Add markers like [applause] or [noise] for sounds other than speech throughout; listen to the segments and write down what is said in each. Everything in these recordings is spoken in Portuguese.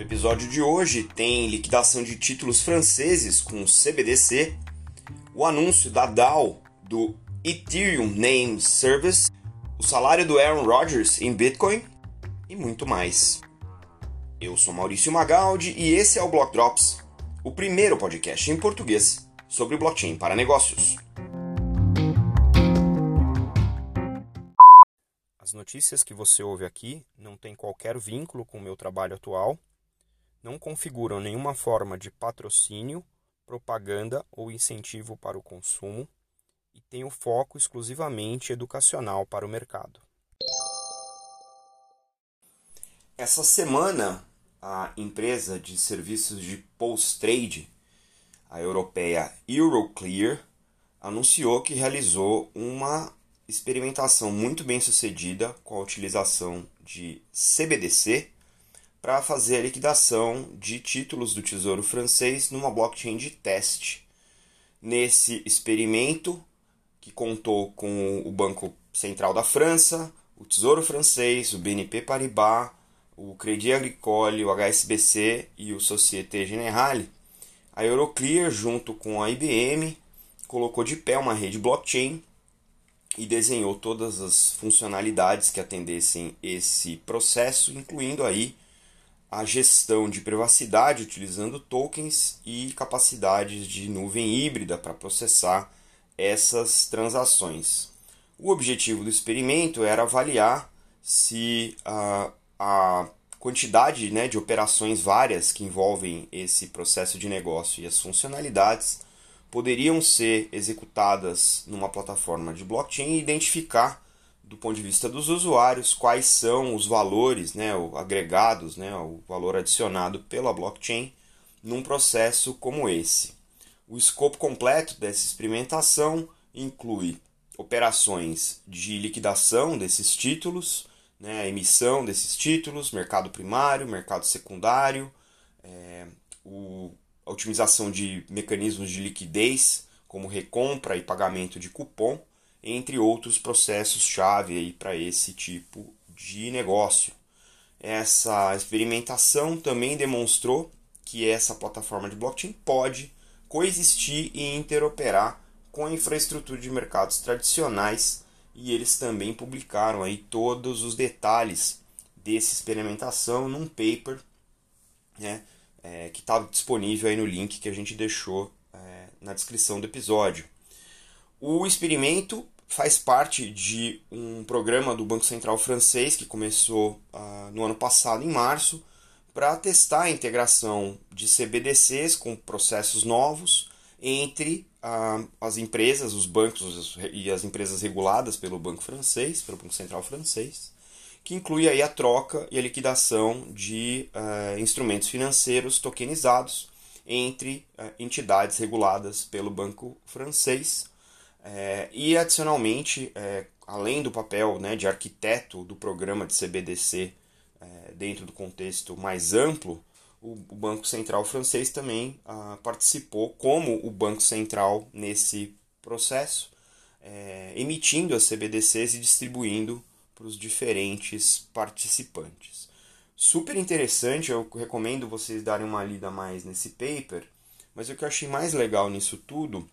No episódio de hoje tem liquidação de títulos franceses com CBDC, o anúncio da DAO do Ethereum Name Service, o salário do Aaron Rodgers em Bitcoin e muito mais. Eu sou Maurício Magaldi e esse é o Block Drops, o primeiro podcast em português sobre blockchain para negócios. As notícias que você ouve aqui não têm qualquer vínculo com o meu trabalho atual, não configuram nenhuma forma de patrocínio, propaganda ou incentivo para o consumo e têm o foco exclusivamente educacional para o mercado. Essa semana, a empresa de serviços de post-trade, a europeia Euroclear, anunciou que realizou uma experimentação muito bem sucedida com a utilização de CBDC para fazer a liquidação de títulos do Tesouro Francês numa blockchain de teste. Nesse experimento, que contou com o Banco Central da França, o Tesouro Francês, o BNP Paribas, o Crédit Agricole, o HSBC e o Société Générale, a Euroclear, junto com a IBM, colocou de pé uma rede blockchain e desenhou todas as funcionalidades que atendessem esse processo, incluindo aí a gestão de privacidade utilizando tokens e capacidades de nuvem híbrida para processar essas transações. O objetivo do experimento era avaliar se a, a quantidade né, de operações várias que envolvem esse processo de negócio e as funcionalidades poderiam ser executadas numa plataforma de blockchain e identificar, do ponto de vista dos usuários, quais são os valores né, agregados, né, o valor adicionado pela blockchain num processo como esse. O escopo completo dessa experimentação inclui operações de liquidação desses títulos, né, emissão desses títulos, mercado primário, mercado secundário, é, o a otimização de mecanismos de liquidez, como recompra e pagamento de cupom, entre outros processos-chave para esse tipo de negócio. Essa experimentação também demonstrou que essa plataforma de blockchain pode coexistir e interoperar com a infraestrutura de mercados tradicionais e eles também publicaram aí todos os detalhes dessa experimentação num paper né, é, que está disponível aí no link que a gente deixou é, na descrição do episódio. O experimento faz parte de um programa do Banco Central francês que começou uh, no ano passado, em março, para testar a integração de CBDCs com processos novos entre uh, as empresas, os bancos e as empresas reguladas pelo Banco francês, pelo Banco Central francês, que inclui aí a troca e a liquidação de uh, instrumentos financeiros tokenizados entre entidades reguladas pelo Banco Francês. Uh, e, adicionalmente, além do papel né, de arquiteto do programa de CBDC dentro do contexto mais amplo, o, o Banco Central francês também ah, participou como o Banco Central nesse processo, emitindo as CBDCs e distribuindo para os diferentes participantes. Super interessante, eu recomendo vocês darem uma lida mais nesse paper, mas o que eu achei mais legal nisso tudo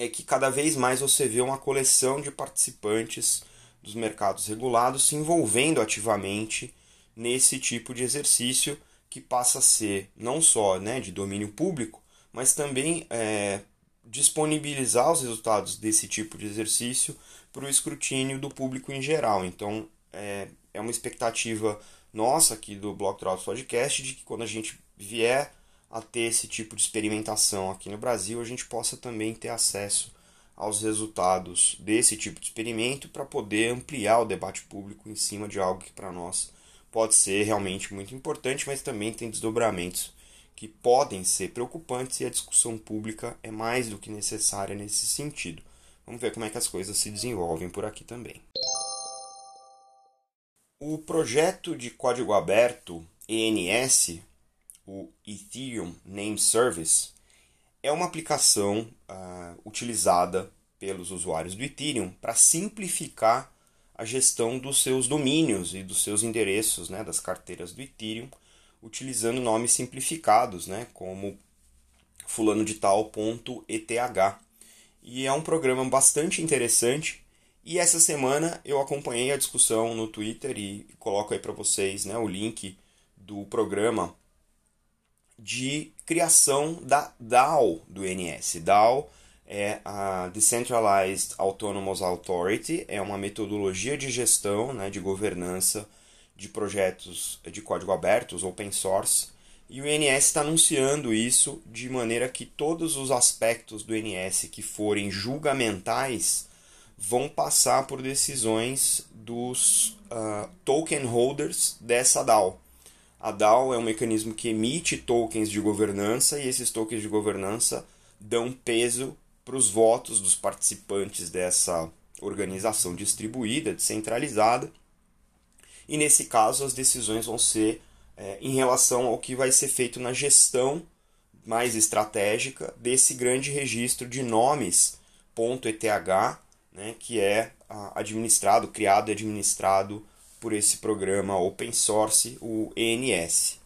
é que cada vez mais você vê uma coleção de participantes dos mercados regulados se envolvendo ativamente nesse tipo de exercício que passa a ser não só né, de domínio público, mas também é, disponibilizar os resultados desse tipo de exercício para o escrutínio do público em geral. Então, é, é uma expectativa nossa aqui do Block Drops Podcast de que quando a gente vier a ter esse tipo de experimentação aqui no Brasil, a gente possa também ter acesso aos resultados desse tipo de experimento para poder ampliar o debate público em cima de algo que para nós pode ser realmente muito importante, mas também tem desdobramentos que podem ser preocupantes e a discussão pública é mais do que necessária nesse sentido. Vamos ver como é que as coisas se desenvolvem por aqui também. O projeto de código aberto ENS, o Ethereum Name Service, é uma aplicação uh, utilizada pelos usuários do Ethereum para simplificar a gestão dos seus domínios e dos seus endereços, né, das carteiras do Ethereum, utilizando nomes simplificados, né, como fulano de tal.eth. E é um programa bastante interessante. E essa semana eu acompanhei a discussão no Twitter e coloco aí para vocês né, o link do programa de criação da DAO do INS. DAO é a Decentralized Autonomous Authority, é uma metodologia de gestão, né, de governança de projetos de código aberto, open source, e o INS está anunciando isso de maneira que todos os aspectos do INS que forem julgamentais vão passar por decisões dos uh, token holders dessa DAO. A DAO é um mecanismo que emite tokens de governança e esses tokens de governança dão peso para os votos dos participantes dessa organização distribuída, descentralizada. E nesse caso, as decisões vão ser é, em relação ao que vai ser feito na gestão mais estratégica desse grande registro de nomes .eth, né, que é administrado, criado e administrado por esse programa open source, o ENS.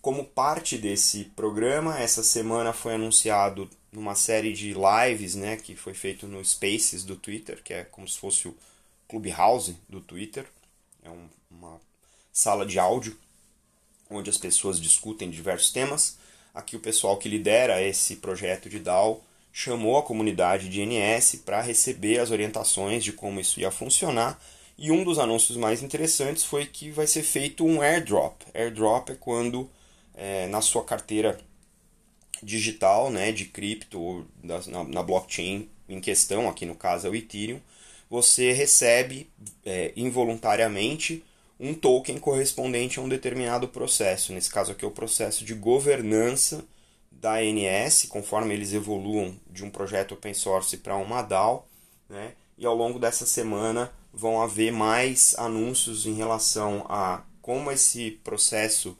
Como parte desse programa, essa semana foi anunciado numa série de lives, né, que foi feito no Spaces do Twitter, que é como se fosse o Clubhouse do Twitter. É um, uma sala de áudio onde as pessoas discutem diversos temas. Aqui o pessoal que lidera esse projeto de DAO chamou a comunidade de NS para receber as orientações de como isso ia funcionar e um dos anúncios mais interessantes foi que vai ser feito um airdrop. Airdrop é quando é, na sua carteira digital, né, de cripto na, na, blockchain em questão, aqui no caso é o Ethereum, você recebe é, involuntariamente um token correspondente a um determinado processo. Nesse caso aqui é o processo de governança da ANS, conforme eles evoluam de um projeto open source para uma DAO, né? E ao longo dessa semana vão haver mais anúncios em relação a como esse processo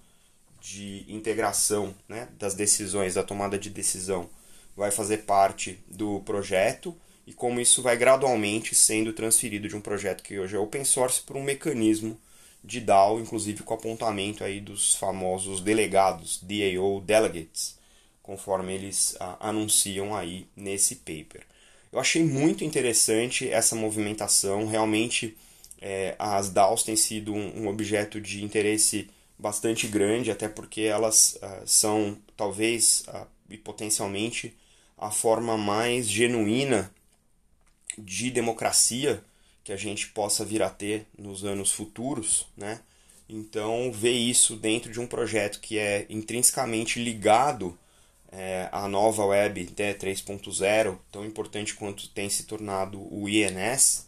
de integração né, das decisões, da tomada de decisão, vai fazer parte do projeto e como isso vai gradualmente sendo transferido de um projeto que hoje é open source para um mecanismo de DAO, inclusive com apontamento aí dos famosos delegados, DAO Delegates, conforme eles ah, anunciam aí nesse paper. Eu achei muito interessante essa movimentação. Realmente, é, as DAOs têm sido um, um, objeto de interesse bastante grande, até porque elas uh, são, talvez, uh, e potencialmente, a forma mais genuína de democracia que a gente possa vir a ter nos anos futuros, né? Então, ver isso dentro de um projeto que é intrinsecamente ligado é, a nova web né, 3.0, tão importante quanto tem se tornado o INS,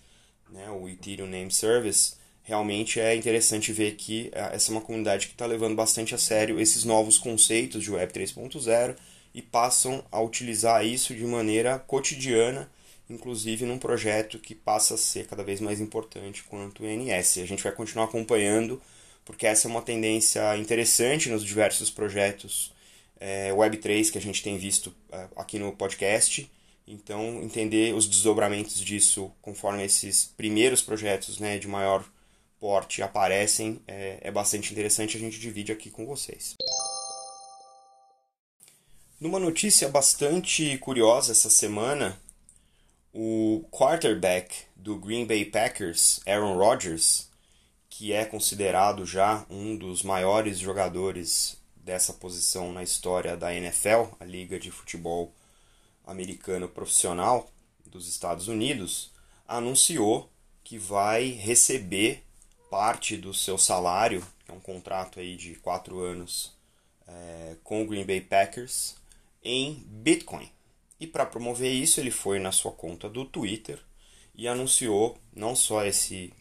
né, o Ethereum Name Service, realmente é interessante ver que é, essa é uma comunidade que está levando bastante a sério esses novos conceitos de Web 3.0 e passam a utilizar isso de maneira cotidiana, inclusive num projeto que passa a ser cada vez mais importante quanto o INS. A gente vai continuar acompanhando, porque essa é uma tendência interessante nos diversos projetos é, Web3 que a gente tem visto é, aqui no podcast. Então, entender os desdobramentos disso conforme esses primeiros projetos né, de maior porte aparecem é, é bastante interessante. A gente divide aqui com vocês. Numa notícia bastante curiosa essa semana, o quarterback do Green Bay Packers, Aaron Rodgers, que é considerado já um dos maiores jogadores dessa posição na história da NFL, a Liga de Futebol Americano Profissional dos Estados Unidos, anunciou que vai receber parte do seu salário, que é um contrato aí de quatro anos é, com o Green Bay Packers, em Bitcoin. E para promover isso, ele foi na sua conta do Twitter e anunciou não só esse,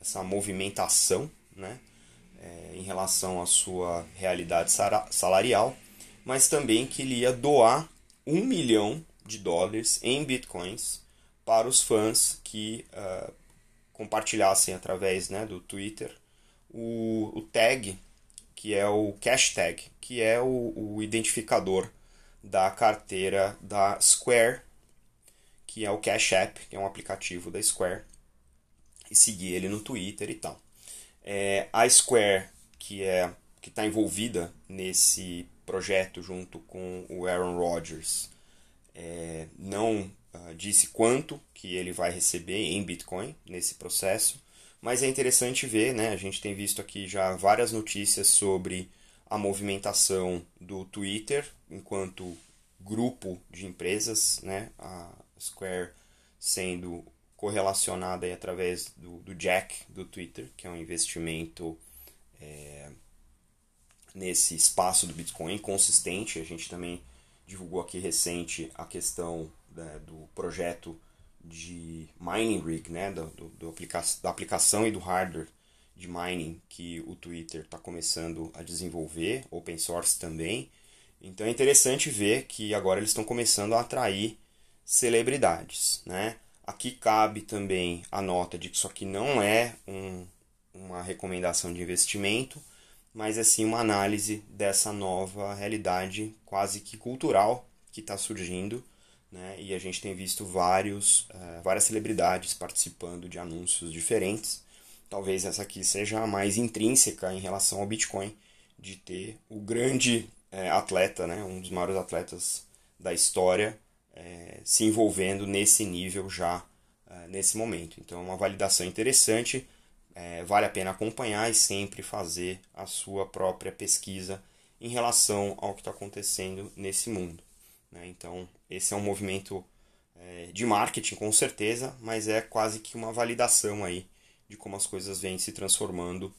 essa movimentação, né, é, em relação à sua realidade salarial, mas também que ele ia doar um milhão de dólares em bitcoins para os fãs que uh, compartilhassem através né, do Twitter o, o, tag, que é o cash tag, que é o, o identificador da carteira da Square, que é o Cash App, que é um aplicativo da Square, e seguir ele no Twitter e tal. É, a Square, que é que está envolvida nesse projeto junto com o Aaron Rodgers, é, não uh, disse quanto que ele vai receber em Bitcoin nesse processo, mas é interessante ver, né? A gente tem visto aqui já várias notícias sobre a movimentação do Twitter enquanto grupo de empresas, né? A Square sendo correlacionada aí através do, do Jack do Twitter, que é um investimento é, nesse espaço do Bitcoin consistente. A gente também divulgou aqui recente a questão né, do projeto de mining rig, né, do, do, do aplica da aplicação e do hardware de mining que o Twitter está começando a desenvolver, open source também. Então é interessante ver que agora eles estão começando a atrair celebridades. Né? Aqui cabe também a nota de que isso aqui não é um, uma recomendação de investimento, mas é sim uma análise dessa nova realidade quase que cultural que está surgindo. Né? E a gente tem visto vários, uh, várias celebridades participando de anúncios diferentes. Talvez essa aqui seja a mais intrínseca em relação ao Bitcoin, de ter o grande uh, atleta, né? um dos maiores atletas da história, uh, se envolvendo nesse nível já nesse momento. Então, é uma validação interessante é, vale a pena acompanhar e sempre fazer a sua própria pesquisa em relação ao que está acontecendo nesse mundo. Né? Então, esse é um movimento é, de marketing, com certeza, mas é quase que uma validação aí de como as coisas vêm se transformando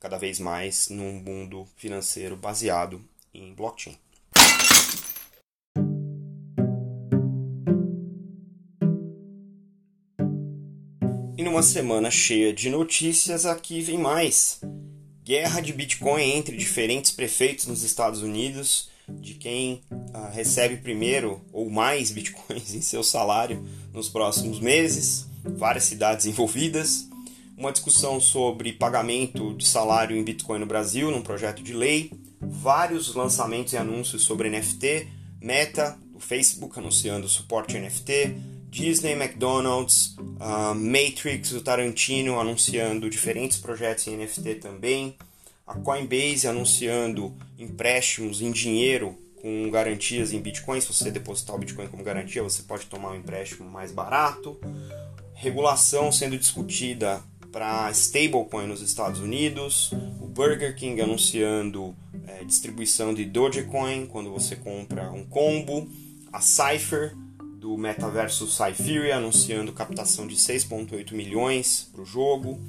cada vez mais num mundo financeiro baseado em blockchain. Numa semana cheia de notícias, aqui vem mais. Guerra de Bitcoin entre diferentes prefeitos nos Estados Unidos, de quem uh, recebe primeiro ou mais [laughs] Bitcoins em seu salário nos próximos meses, várias cidades envolvidas, uma discussão sobre pagamento de salário em Bitcoin no Brasil, num projeto de lei, vários lançamentos e anúncios sobre NFT, Meta, o Facebook anunciando suporte NFT, Disney, McDonald's, uh, Matrix, o Tarantino anunciando diferentes projetos em NFT também, a Coinbase anunciando empréstimos em dinheiro com garantias em Bitcoin. Se você depositar o Bitcoin como garantia, você pode tomar um empréstimo mais barato. Regulação sendo discutida para stablecoin nos Estados Unidos. O Burger King anunciando é, distribuição de Dogecoin quando você compra um combo. A Cypher do metaverso Cypheria anunciando captação de 6,8 milhões para o jogo,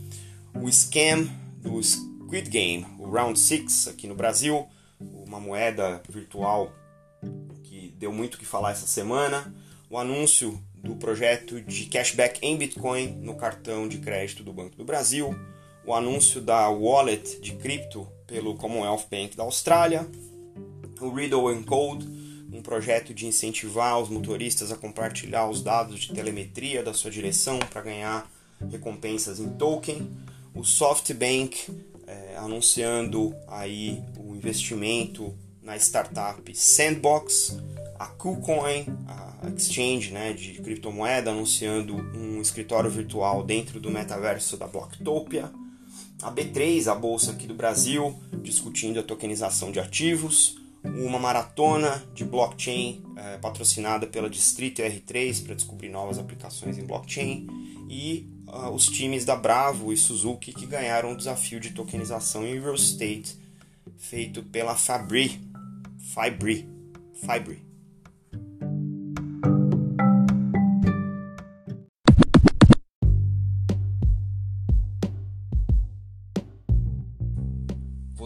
o scam do Squid Game, o Round 6 aqui no Brasil, uma moeda virtual que deu muito o que falar essa semana, o anúncio do projeto de cashback em Bitcoin no cartão de crédito do Banco do Brasil, o anúncio da wallet de cripto pelo Commonwealth Bank da Austrália, o Riddle Code um projeto de incentivar os motoristas a compartilhar os dados de telemetria da sua direção para ganhar recompensas em token. O SoftBank é, anunciando aí o investimento na startup Sandbox, a KuCoin, a exchange né, de criptomoeda, anunciando um escritório virtual dentro do metaverso da Blocktopia, a B3, a bolsa aqui do Brasil, discutindo a tokenização de ativos, uma maratona de blockchain é, patrocinada pela Distrito R3 para descobrir novas aplicações em blockchain e uh, os times da Bravo e Suzuki que ganharam o desafio de tokenização em real estate feito pela Fabri, Fabri, Fabri.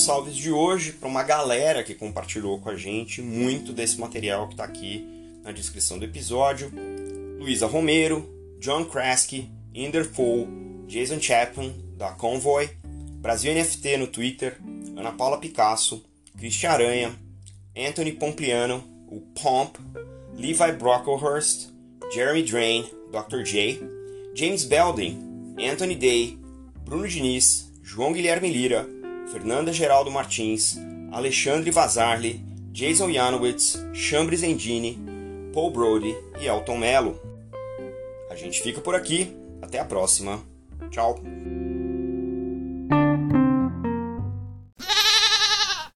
salves de hoje para uma galera que compartilhou com a gente muito desse material que está aqui na descrição do episódio. Luísa Romero, John Kraske, Inder Jason Chapman, da Convoy, Brasil NFT no Twitter, Ana Paula Picasso, Christian Aranha, Anthony Pompliano, o Pomp, Levi Brocklehurst, Jeremy Drain, Dr. J, James Belding, Anthony Day, Bruno Diniz, João Guilherme Lira, Fernanda Geraldo Martins, Alexandre Vazarli, Jason Janowitz, Chambres Endini, Paul Brody e Elton Mello. A gente fica por aqui, até a próxima. Tchau!